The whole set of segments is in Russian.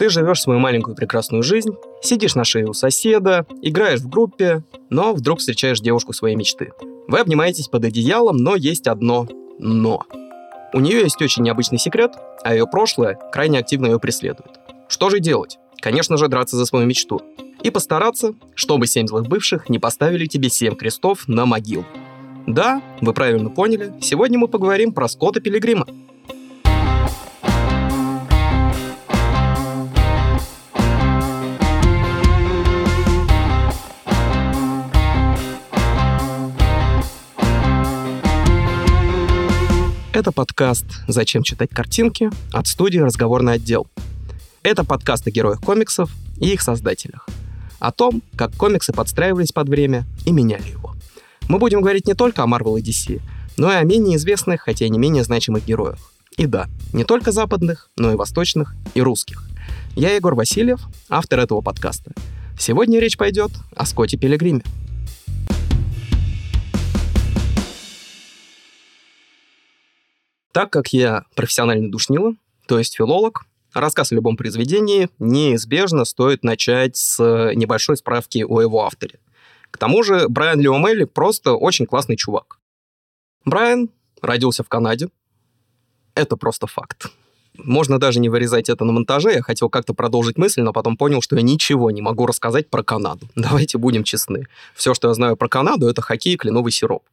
Ты живешь свою маленькую прекрасную жизнь, сидишь на шее у соседа, играешь в группе, но вдруг встречаешь девушку своей мечты. Вы обнимаетесь под одеялом, но есть одно «но». У нее есть очень необычный секрет, а ее прошлое крайне активно ее преследует. Что же делать? Конечно же, драться за свою мечту. И постараться, чтобы семь злых бывших не поставили тебе семь крестов на могил. Да, вы правильно поняли, сегодня мы поговорим про Скотта Пилигрима – Это подкаст «Зачем читать картинки» от студии «Разговорный отдел». Это подкаст о героях комиксов и их создателях. О том, как комиксы подстраивались под время и меняли его. Мы будем говорить не только о Marvel и DC, но и о менее известных, хотя и не менее значимых героях. И да, не только западных, но и восточных и русских. Я Егор Васильев, автор этого подкаста. Сегодня речь пойдет о Скотте Пилигриме. Так как я профессиональный душнила, то есть филолог, рассказ о любом произведении неизбежно стоит начать с небольшой справки о его авторе. К тому же Брайан Леомелли просто очень классный чувак. Брайан родился в Канаде. Это просто факт. Можно даже не вырезать это на монтаже. Я хотел как-то продолжить мысль, но потом понял, что я ничего не могу рассказать про Канаду. Давайте будем честны. Все, что я знаю про Канаду, это хоккей и кленовый сироп.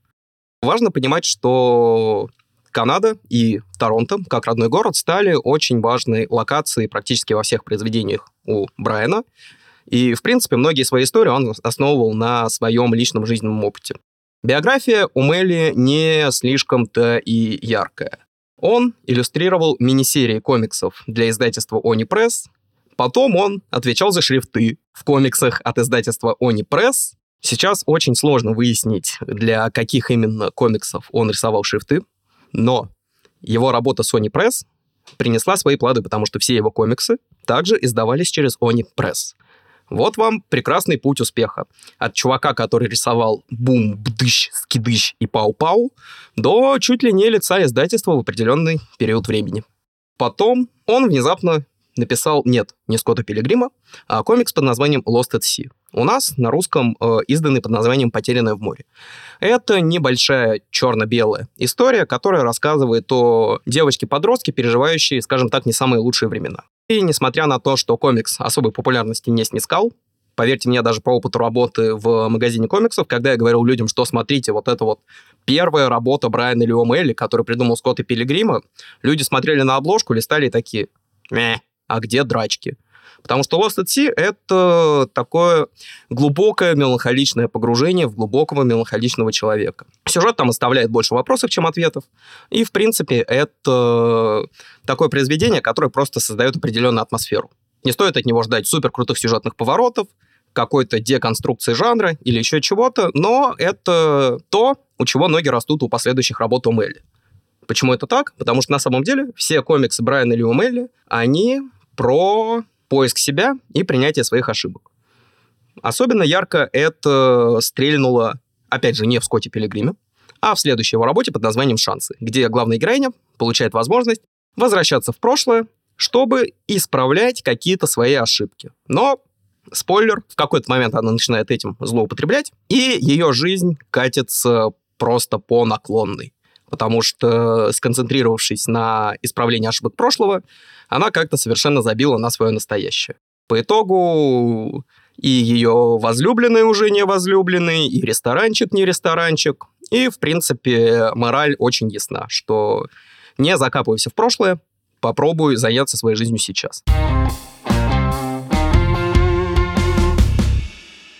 Важно понимать, что Канада и Торонто, как родной город, стали очень важной локацией практически во всех произведениях у Брайана. И, в принципе, многие свои истории он основывал на своем личном жизненном опыте. Биография у Мелли не слишком-то и яркая. Он иллюстрировал мини-серии комиксов для издательства Oni Press. Потом он отвечал за шрифты в комиксах от издательства Oni Press. Сейчас очень сложно выяснить, для каких именно комиксов он рисовал шрифты. Но его работа Sony Press принесла свои плоды, потому что все его комиксы также издавались через Oni Press. Вот вам прекрасный путь успеха. От чувака, который рисовал бум, бдыщ, скидыщ и пау-пау, до чуть ли не лица издательства в определенный период времени. Потом он внезапно написал, нет, не Скотта Пилигрима, а комикс под названием Lost at Sea. У нас на русском э, изданный под названием «Потерянное в море». Это небольшая черно-белая история, которая рассказывает о девочке-подростке, переживающей, скажем так, не самые лучшие времена. И несмотря на то, что комикс особой популярности не снискал, поверьте мне, даже по опыту работы в магазине комиксов, когда я говорил людям, что смотрите, вот это вот первая работа Брайана Лиомелли, который придумал Скотт и Пилигрима, люди смотрели на обложку, листали и такие, Мeh, а где драчки? Потому что Lost at Sea — это такое глубокое меланхоличное погружение в глубокого меланхоличного человека. Сюжет там оставляет больше вопросов, чем ответов. И, в принципе, это такое произведение, которое просто создает определенную атмосферу. Не стоит от него ждать супер крутых сюжетных поворотов, какой-то деконструкции жанра или еще чего-то, но это то, у чего ноги растут у последующих работ у Мелли. Почему это так? Потому что на самом деле все комиксы Брайана Ли Мелли, они про поиск себя и принятие своих ошибок. Особенно ярко это стрельнуло, опять же, не в Скотте Пилигриме, а в следующей его работе под названием «Шансы», где главная героиня получает возможность возвращаться в прошлое, чтобы исправлять какие-то свои ошибки. Но, спойлер, в какой-то момент она начинает этим злоупотреблять, и ее жизнь катится просто по наклонной потому что, сконцентрировавшись на исправлении ошибок прошлого, она как-то совершенно забила на свое настоящее. По итогу и ее возлюбленный уже не возлюбленный, и ресторанчик не ресторанчик. И, в принципе, мораль очень ясна, что не закапывайся в прошлое, попробуй заняться своей жизнью сейчас.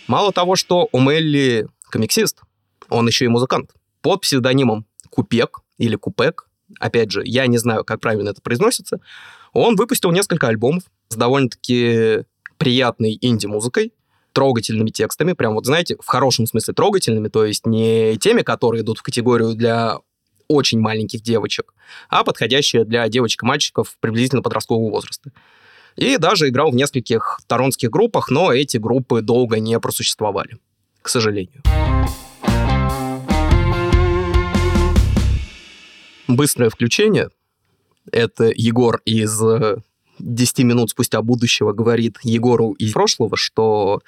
Мало того, что у Мелли комиксист, он еще и музыкант. Под псевдонимом Купек или Купек, опять же, я не знаю, как правильно это произносится, он выпустил несколько альбомов с довольно-таки приятной инди-музыкой, трогательными текстами, прям вот, знаете, в хорошем смысле трогательными, то есть не теми, которые идут в категорию для очень маленьких девочек, а подходящие для девочек и мальчиков приблизительно подросткового возраста. И даже играл в нескольких торонских группах, но эти группы долго не просуществовали, к сожалению. Быстрое включение. Это Егор из э, 10 минут спустя будущего говорит Егору из прошлого, что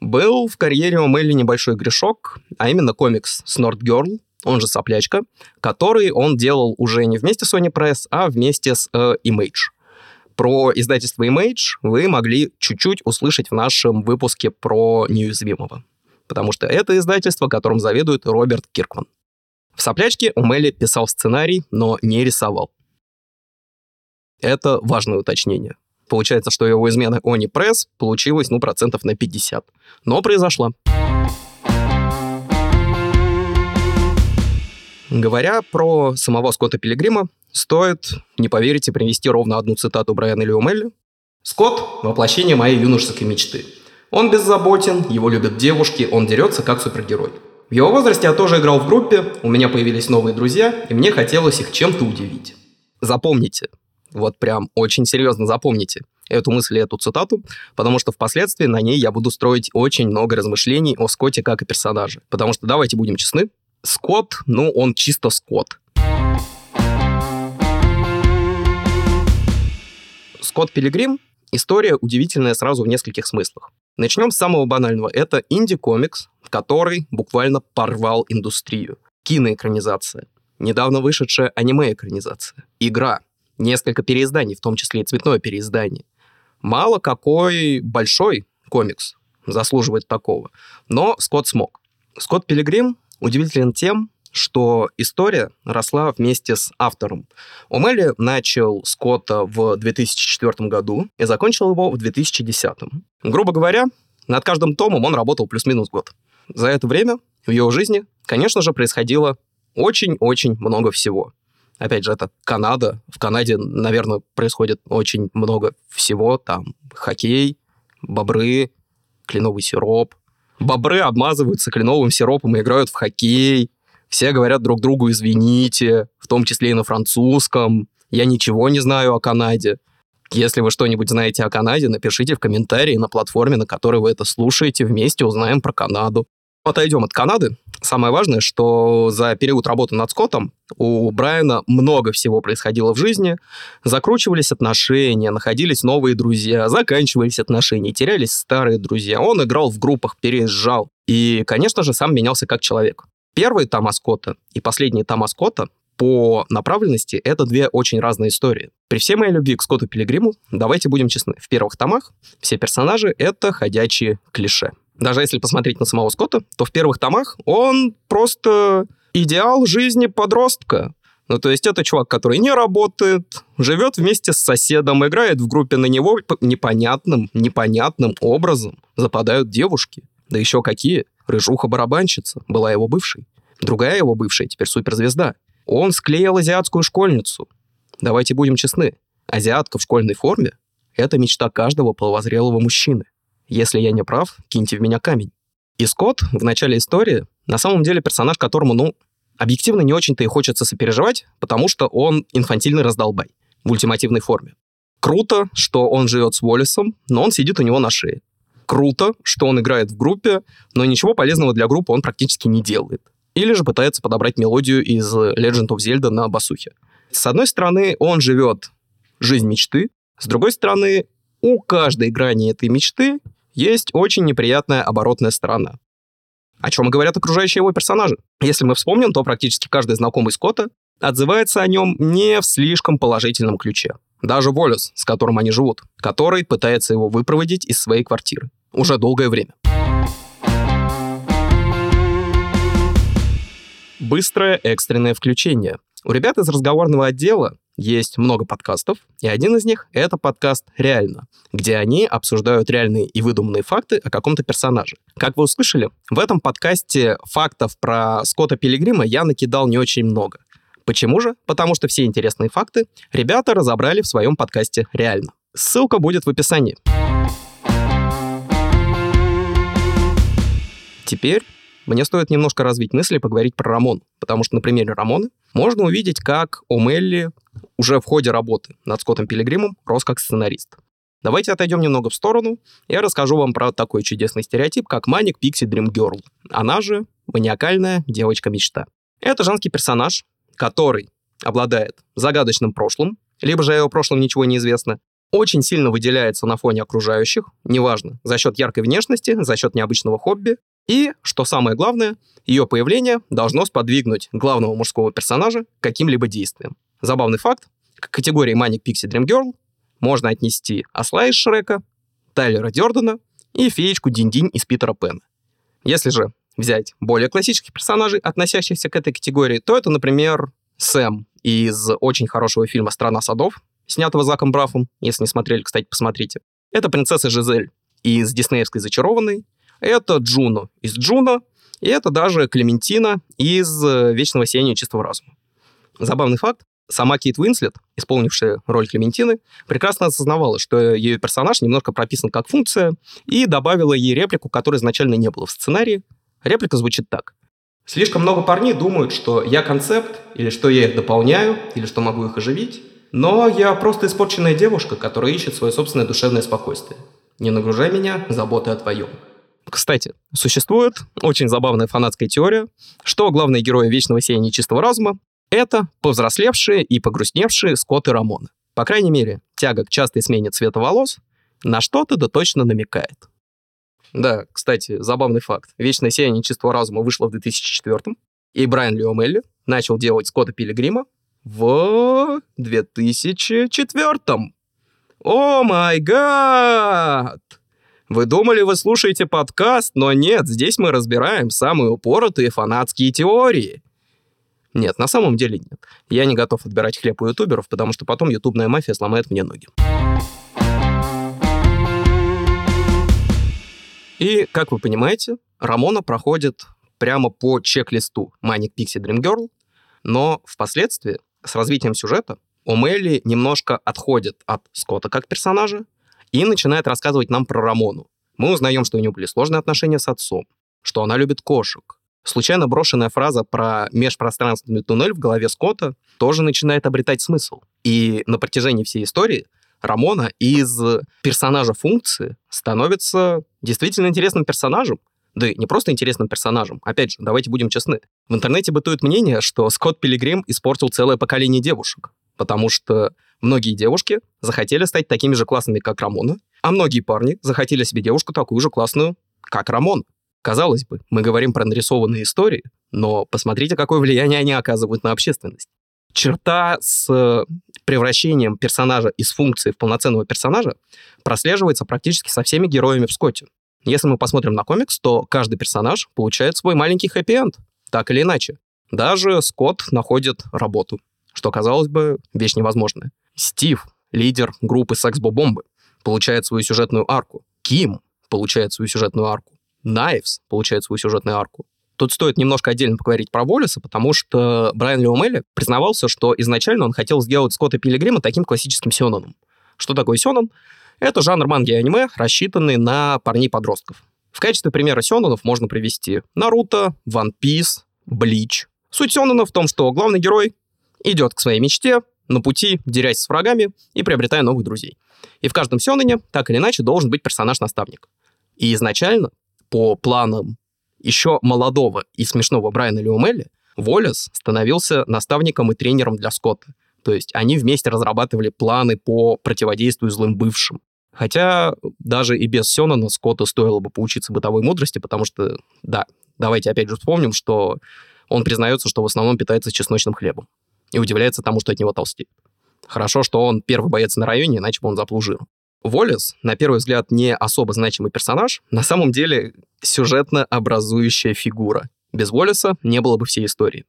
был в карьере у Мелли небольшой грешок, а именно комикс Snort Girl, он же Соплячка, который он делал уже не вместе с Sony Press, а вместе с э, Image. Про издательство Image вы могли чуть-чуть услышать в нашем выпуске про неуязвимого, потому что это издательство, которым заведует Роберт Киркман. В «Соплячке» Умели писал сценарий, но не рисовал. Это важное уточнение. Получается, что его измена Они Пресс получилась, ну, процентов на 50. Но произошла. Говоря про самого Скотта Пилигрима, стоит, не поверите, привести ровно одну цитату Брайана Лиомелли. «Скотт – воплощение моей юношеской мечты. Он беззаботен, его любят девушки, он дерется как супергерой. В его возрасте я тоже играл в группе, у меня появились новые друзья, и мне хотелось их чем-то удивить. Запомните, вот прям очень серьезно запомните эту мысль и эту цитату, потому что впоследствии на ней я буду строить очень много размышлений о Скотте как о персонаже. Потому что, давайте будем честны, Скотт, ну, он чисто Скотт. Скотт Пилигрим — история удивительная сразу в нескольких смыслах. Начнем с самого банального. Это инди-комикс, который буквально порвал индустрию. Киноэкранизация. Недавно вышедшая аниме-экранизация. Игра. Несколько переизданий, в том числе и цветное переиздание. Мало какой большой комикс заслуживает такого. Но Скотт смог. Скотт Пилигрим удивителен тем, что история росла вместе с автором. Омели начал Скотта в 2004 году и закончил его в 2010. Грубо говоря, над каждым томом он работал плюс-минус год. За это время в его жизни, конечно же, происходило очень-очень много всего. Опять же, это Канада. В Канаде, наверное, происходит очень много всего. Там хоккей, бобры, кленовый сироп. Бобры обмазываются кленовым сиропом и играют в хоккей. Все говорят друг другу «извините», в том числе и на французском. Я ничего не знаю о Канаде. Если вы что-нибудь знаете о Канаде, напишите в комментарии на платформе, на которой вы это слушаете. Вместе узнаем про Канаду. Отойдем от Канады. Самое важное, что за период работы над Скоттом у Брайана много всего происходило в жизни. Закручивались отношения, находились новые друзья, заканчивались отношения, терялись старые друзья. Он играл в группах, переезжал. И, конечно же, сам менялся как человек. Первые тома Скотта и последние тома Скотта по направленности это две очень разные истории. При всей моей любви к Скотту Пилигриму, давайте будем честны, в первых томах все персонажи — это ходячие клише. Даже если посмотреть на самого Скотта, то в первых томах он просто идеал жизни подростка. Ну, то есть это чувак, который не работает, живет вместе с соседом, играет в группе на него непонятным, непонятным образом. Западают девушки. Да еще какие. Рыжуха-барабанщица была его бывшей. Другая его бывшая теперь суперзвезда. Он склеил азиатскую школьницу. Давайте будем честны. Азиатка в школьной форме — это мечта каждого половозрелого мужчины. Если я не прав, киньте в меня камень. И Скотт в начале истории на самом деле персонаж, которому, ну, объективно не очень-то и хочется сопереживать, потому что он инфантильный раздолбай в ультимативной форме. Круто, что он живет с Уоллесом, но он сидит у него на шее. Круто, что он играет в группе, но ничего полезного для группы он практически не делает. Или же пытается подобрать мелодию из Legend of Zelda на басухе. С одной стороны, он живет жизнь мечты, с другой стороны, у каждой грани этой мечты есть очень неприятная оборотная сторона. О чем говорят окружающие его персонажи. Если мы вспомним, то практически каждый знакомый Скотта отзывается о нем не в слишком положительном ключе. Даже Волес, с которым они живут, который пытается его выпроводить из своей квартиры. Уже долгое время. Быстрое экстренное включение. У ребят из разговорного отдела есть много подкастов, и один из них — это подкаст «Реально», где они обсуждают реальные и выдуманные факты о каком-то персонаже. Как вы услышали, в этом подкасте фактов про Скотта Пилигрима я накидал не очень много. Почему же? Потому что все интересные факты ребята разобрали в своем подкасте «Реально». Ссылка будет в описании. Теперь мне стоит немножко развить мысли и поговорить про Рамон, потому что на примере Рамоны можно увидеть, как О'Мелли уже в ходе работы над Скоттом Пилигримом рос как сценарист. Давайте отойдем немного в сторону, я расскажу вам про такой чудесный стереотип, как Маник Пикси Дрим Герл. Она же маниакальная девочка-мечта. Это женский персонаж, который обладает загадочным прошлым, либо же о его прошлом ничего не известно, очень сильно выделяется на фоне окружающих, неважно, за счет яркой внешности, за счет необычного хобби, и, что самое главное, ее появление должно сподвигнуть главного мужского персонажа каким-либо действиям. Забавный факт, к категории Manic Pixie Dream Girl можно отнести Осла из Шрека, Тайлера Дёрдена и феечку Динь-Динь из Питера Пэна. Если же взять более классических персонажей, относящихся к этой категории, то это, например, Сэм из очень хорошего фильма «Страна садов», снятого Заком Брафом. Если не смотрели, кстати, посмотрите. Это принцесса Жизель из диснеевской «Зачарованной». Это Джуно из «Джуно». И это даже Клементина из «Вечного сияния чистого разума». Забавный факт. Сама Кейт Уинслет, исполнившая роль Клементины, прекрасно осознавала, что ее персонаж немножко прописан как функция, и добавила ей реплику, которой изначально не было в сценарии. Реплика звучит так. Слишком много парней думают, что я концепт, или что я их дополняю, или что могу их оживить. Но я просто испорченная девушка, которая ищет свое собственное душевное спокойствие. Не нагружай меня заботой о твоем. Кстати, существует очень забавная фанатская теория, что главные герои Вечного Сияния Чистого Разума — это повзрослевшие и погрустневшие Скотт и Рамона. По крайней мере, тяга к частой смене цвета волос на что-то да точно намекает. Да, кстати, забавный факт. «Вечное сияние чистого разума» вышло в 2004 и Брайан Леомелли начал делать Скотта Пилигрима в 2004 О май гад! Вы думали, вы слушаете подкаст, но нет, здесь мы разбираем самые упоротые фанатские теории. Нет, на самом деле нет. Я не готов отбирать хлеб у ютуберов, потому что потом ютубная мафия сломает мне ноги. И, как вы понимаете, Рамона проходит прямо по чек-листу Manic Pixie Dream Girl, но впоследствии с развитием сюжета Омелли немножко отходит от Скотта как персонажа и начинает рассказывать нам про Рамону. Мы узнаем, что у нее были сложные отношения с отцом, что она любит кошек. Случайно брошенная фраза про межпространственный туннель в голове Скотта тоже начинает обретать смысл. И на протяжении всей истории Рамона из персонажа функции становится действительно интересным персонажем, да не просто интересным персонажем. Опять же, давайте будем честны. В интернете бытует мнение, что Скотт Пилигрим испортил целое поколение девушек, потому что многие девушки захотели стать такими же классными, как Рамона, а многие парни захотели себе девушку такую же классную, как Рамон. Казалось бы, мы говорим про нарисованные истории, но посмотрите, какое влияние они оказывают на общественность. Черта с превращением персонажа из функции в полноценного персонажа прослеживается практически со всеми героями в Скотте. Если мы посмотрим на комикс, то каждый персонаж получает свой маленький хэппи-энд, так или иначе. Даже Скотт находит работу, что, казалось бы, вещь невозможная. Стив, лидер группы секс-бомбы, получает свою сюжетную арку. Ким получает свою сюжетную арку. Найвс получает свою сюжетную арку. Тут стоит немножко отдельно поговорить про Волиса, потому что Брайан Леомелли признавался, что изначально он хотел сделать Скотта Пилигрима таким классическим сёнаном. Что такое сёнан? Это жанр манги и аниме, рассчитанный на парней-подростков. В качестве примера сёнонов можно привести Наруто, One Piece, Блич. Суть сёнона в том, что главный герой идет к своей мечте, на пути дерясь с врагами и приобретая новых друзей. И в каждом сёноне, так или иначе, должен быть персонаж-наставник. И изначально, по планам еще молодого и смешного Брайана Леомелли, Волес становился наставником и тренером для Скотта. То есть они вместе разрабатывали планы по противодействию злым бывшим. Хотя даже и без Сёнона Скотту стоило бы поучиться бытовой мудрости, потому что, да, давайте опять же вспомним, что он признается, что в основном питается чесночным хлебом. И удивляется тому, что от него толстеет. Хорошо, что он первый боец на районе, иначе бы он заплыл жиром. Волес, на первый взгляд, не особо значимый персонаж, на самом деле сюжетно образующая фигура. Без Волеса не было бы всей истории.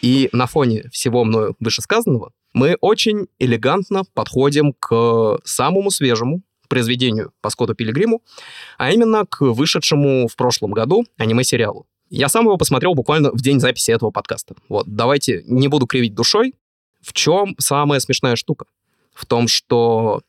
И на фоне всего мною вышесказанного мы очень элегантно подходим к самому свежему произведению по Скотту Пилигриму, а именно к вышедшему в прошлом году аниме-сериалу. Я сам его посмотрел буквально в день записи этого подкаста. Вот, давайте не буду кривить душой. В чем самая смешная штука? В том, что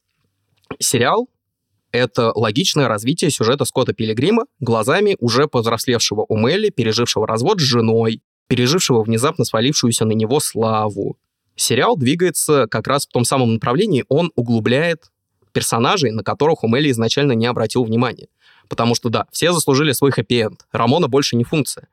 сериал — это логичное развитие сюжета Скотта Пилигрима глазами уже повзрослевшего Умелли, пережившего развод с женой, пережившего внезапно свалившуюся на него славу. Сериал двигается как раз в том самом направлении, он углубляет персонажей, на которых Умелли изначально не обратил внимания. Потому что, да, все заслужили свой хэппи-энд. Рамона больше не функция.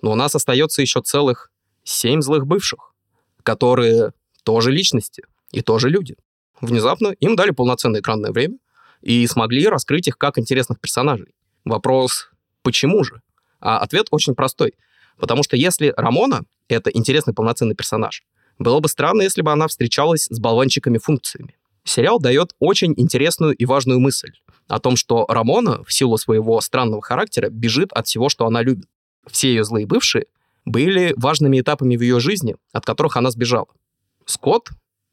Но у нас остается еще целых семь злых бывших, которые тоже личности и тоже люди. Внезапно им дали полноценное экранное время и смогли раскрыть их как интересных персонажей. Вопрос, почему же? А ответ очень простой. Потому что если Рамона — это интересный полноценный персонаж, было бы странно, если бы она встречалась с болванчиками-функциями. Сериал дает очень интересную и важную мысль о том, что Рамона в силу своего странного характера бежит от всего, что она любит. Все ее злые бывшие были важными этапами в ее жизни, от которых она сбежала. Скотт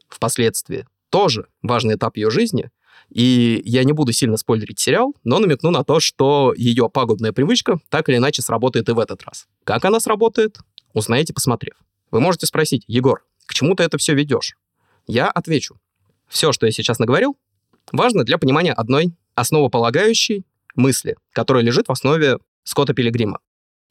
впоследствии тоже важный этап ее жизни, и я не буду сильно спойлерить сериал, но намекну на то, что ее пагубная привычка так или иначе сработает и в этот раз. Как она сработает, узнаете, посмотрев. Вы можете спросить, Егор, к чему ты это все ведешь? Я отвечу. Все, что я сейчас наговорил, важно для понимания одной основополагающей мысли, которая лежит в основе Скотта Пилигрима.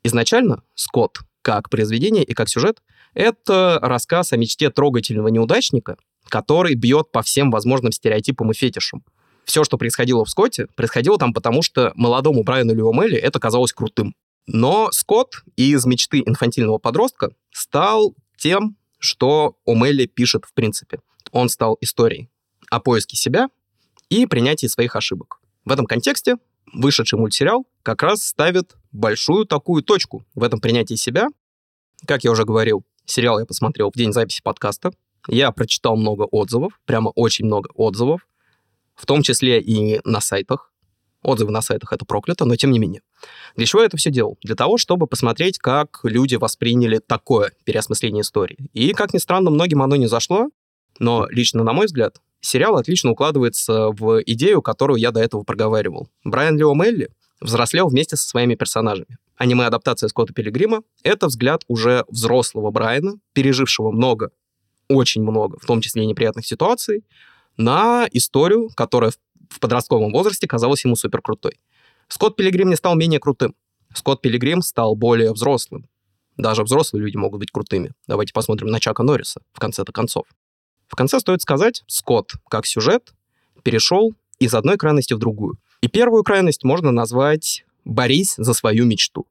Изначально Скотт, как произведение и как сюжет, это рассказ о мечте трогательного неудачника, который бьет по всем возможным стереотипам и фетишам. Все, что происходило в Скотте, происходило там потому, что молодому Брайану Лиомелли это казалось крутым. Но Скотт из мечты инфантильного подростка стал тем, что Омелли пишет в принципе. Он стал историей о поиске себя и принятии своих ошибок. В этом контексте вышедший мультсериал как раз ставит большую такую точку в этом принятии себя. Как я уже говорил, сериал я посмотрел в день записи подкаста. Я прочитал много отзывов, прямо очень много отзывов, в том числе и на сайтах. Отзывы на сайтах это проклято, но тем не менее. Для чего я это все делал? Для того, чтобы посмотреть, как люди восприняли такое переосмысление истории. И, как ни странно, многим оно не зашло, но лично, на мой взгляд, сериал отлично укладывается в идею, которую я до этого проговаривал. Брайан Лео Мелли взрослел вместе со своими персонажами. Аниме-адаптация Скотта Пилигрима — это взгляд уже взрослого Брайана, пережившего много, очень много, в том числе и неприятных ситуаций, на историю, которая в подростковом возрасте казалась ему супер крутой. Скотт Пилигрим не стал менее крутым. Скотт Пилигрим стал более взрослым. Даже взрослые люди могут быть крутыми. Давайте посмотрим на Чака Норриса в конце-то концов. В конце стоит сказать, Скотт, как сюжет, перешел из одной крайности в другую. И первую крайность можно назвать «борись за свою мечту».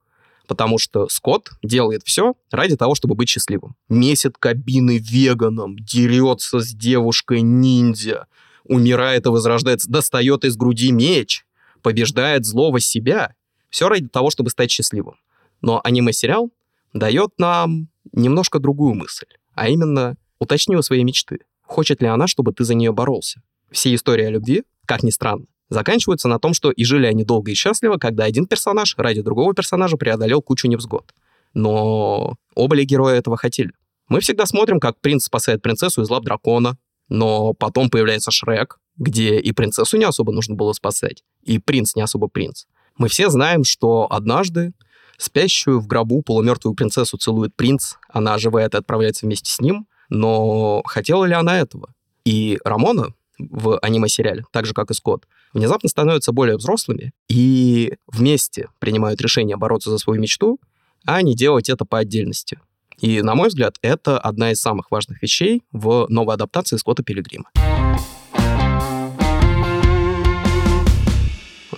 Потому что Скотт делает все ради того, чтобы быть счастливым. Месит кабины веганом, дерется с девушкой-ниндзя, умирает и возрождается, достает из груди меч, побеждает злого себя. Все ради того, чтобы стать счастливым. Но аниме-сериал дает нам немножко другую мысль, а именно уточни у своей мечты. Хочет ли она, чтобы ты за нее боролся? Все истории о любви, как ни странно, заканчиваются на том, что и жили они долго и счастливо, когда один персонаж ради другого персонажа преодолел кучу невзгод. Но оба ли героя этого хотели? Мы всегда смотрим, как принц спасает принцессу из лап дракона, но потом появляется Шрек, где и принцессу не особо нужно было спасать, и принц не особо принц. Мы все знаем, что однажды спящую в гробу полумертвую принцессу целует принц, она оживает и отправляется вместе с ним, но хотела ли она этого? И Рамона в аниме-сериале, так же, как и Скотт, внезапно становятся более взрослыми и вместе принимают решение бороться за свою мечту, а не делать это по отдельности. И, на мой взгляд, это одна из самых важных вещей в новой адаптации Скотта Пилигрима.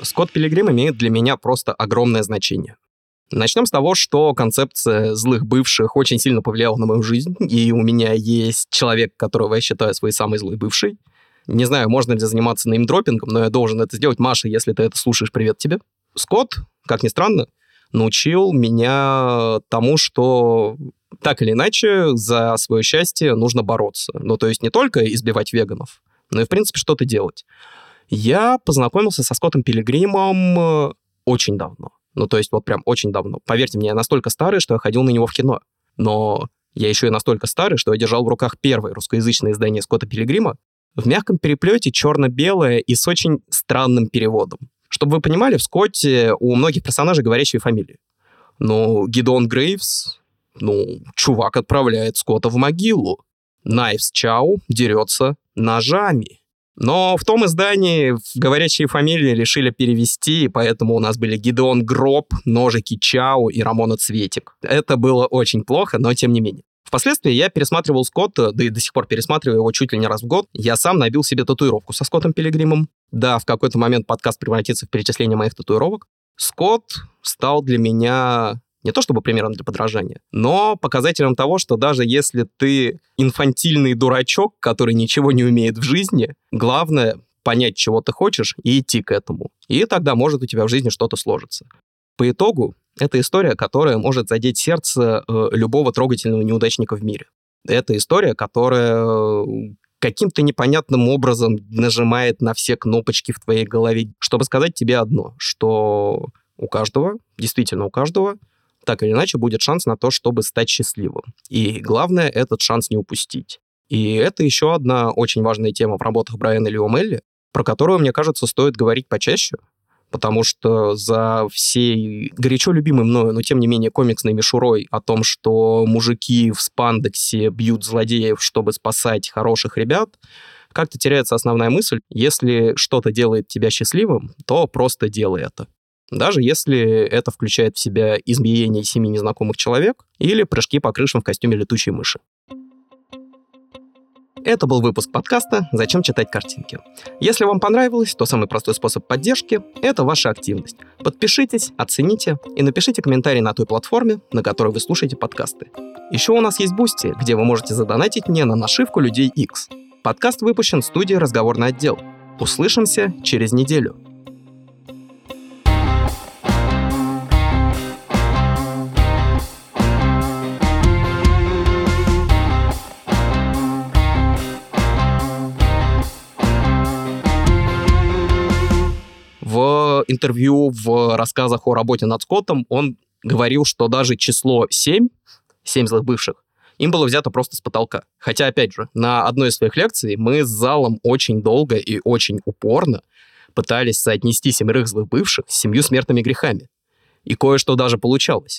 Скотт Пилигрим имеет для меня просто огромное значение. Начнем с того, что концепция злых бывших очень сильно повлияла на мою жизнь, и у меня есть человек, которого я считаю своей самой злой бывшей. Не знаю, можно ли заниматься неймдропингом, но я должен это сделать. Маша, если ты это слушаешь, привет тебе. Скотт, как ни странно, научил меня тому, что так или иначе за свое счастье нужно бороться. Ну, то есть не только избивать веганов, но и, в принципе, что-то делать. Я познакомился со Скоттом Пилигримом э, очень давно. Ну, то есть вот прям очень давно. Поверьте мне, я настолько старый, что я ходил на него в кино. Но я еще и настолько старый, что я держал в руках первое русскоязычное издание Скотта Пилигрима в мягком переплете черно-белое и с очень странным переводом. Чтобы вы понимали, в Скотте у многих персонажей говорящие фамилии. Ну, Гидон Грейвс, ну, чувак отправляет Скотта в могилу. Найвс Чау дерется ножами. Но в том издании говорящие фамилии решили перевести, поэтому у нас были Гидеон Гроб, Ножики Чау и Рамона Цветик. Это было очень плохо, но тем не менее. Впоследствии я пересматривал Скотта, да и до сих пор пересматриваю его чуть ли не раз в год. Я сам набил себе татуировку со Скоттом Пилигримом. Да, в какой-то момент подкаст превратится в перечисление моих татуировок. Скотт стал для меня Не то чтобы примером для подражания, но показателем того, что даже если ты инфантильный дурачок, который ничего не умеет в жизни, главное понять, чего ты хочешь, и идти к этому. И тогда может у тебя в жизни что-то сложиться. По итогу, это история, которая может задеть сердце э, любого трогательного неудачника в мире. Это история, которая э, каким-то непонятным образом нажимает на все кнопочки в твоей голове, чтобы сказать тебе одно, что у каждого, действительно у каждого, так или иначе будет шанс на то, чтобы стать счастливым. И главное, этот шанс не упустить. И это еще одна очень важная тема в работах Брайана Лио Мелли, про которую, мне кажется, стоит говорить почаще, потому что за всей горячо любимой мною, но тем не менее комиксной мишурой о том, что мужики в спандексе бьют злодеев, чтобы спасать хороших ребят, как-то теряется основная мысль, если что-то делает тебя счастливым, то просто делай это. Даже если это включает в себя избиение семи незнакомых человек или прыжки по крышам в костюме летучей мыши. Это был выпуск подкаста «Зачем читать картинки?». Если вам понравилось, то самый простой способ поддержки – это ваша активность. Подпишитесь, оцените и напишите комментарий на той платформе, на которой вы слушаете подкасты. Еще у нас есть Boosty, где вы можете задонатить мне на нашивку «Людей X». Подкаст выпущен в студии «Разговорный отдел». Услышимся через неделю. Интервью, в рассказах о работе над Скоттом он говорил, что даже число 7, 7 злых бывших, им было взято просто с потолка. Хотя, опять же, на одной из своих лекций мы с залом очень долго и очень упорно пытались соотнести семерых злых бывших с семью смертными грехами. И кое-что даже получалось.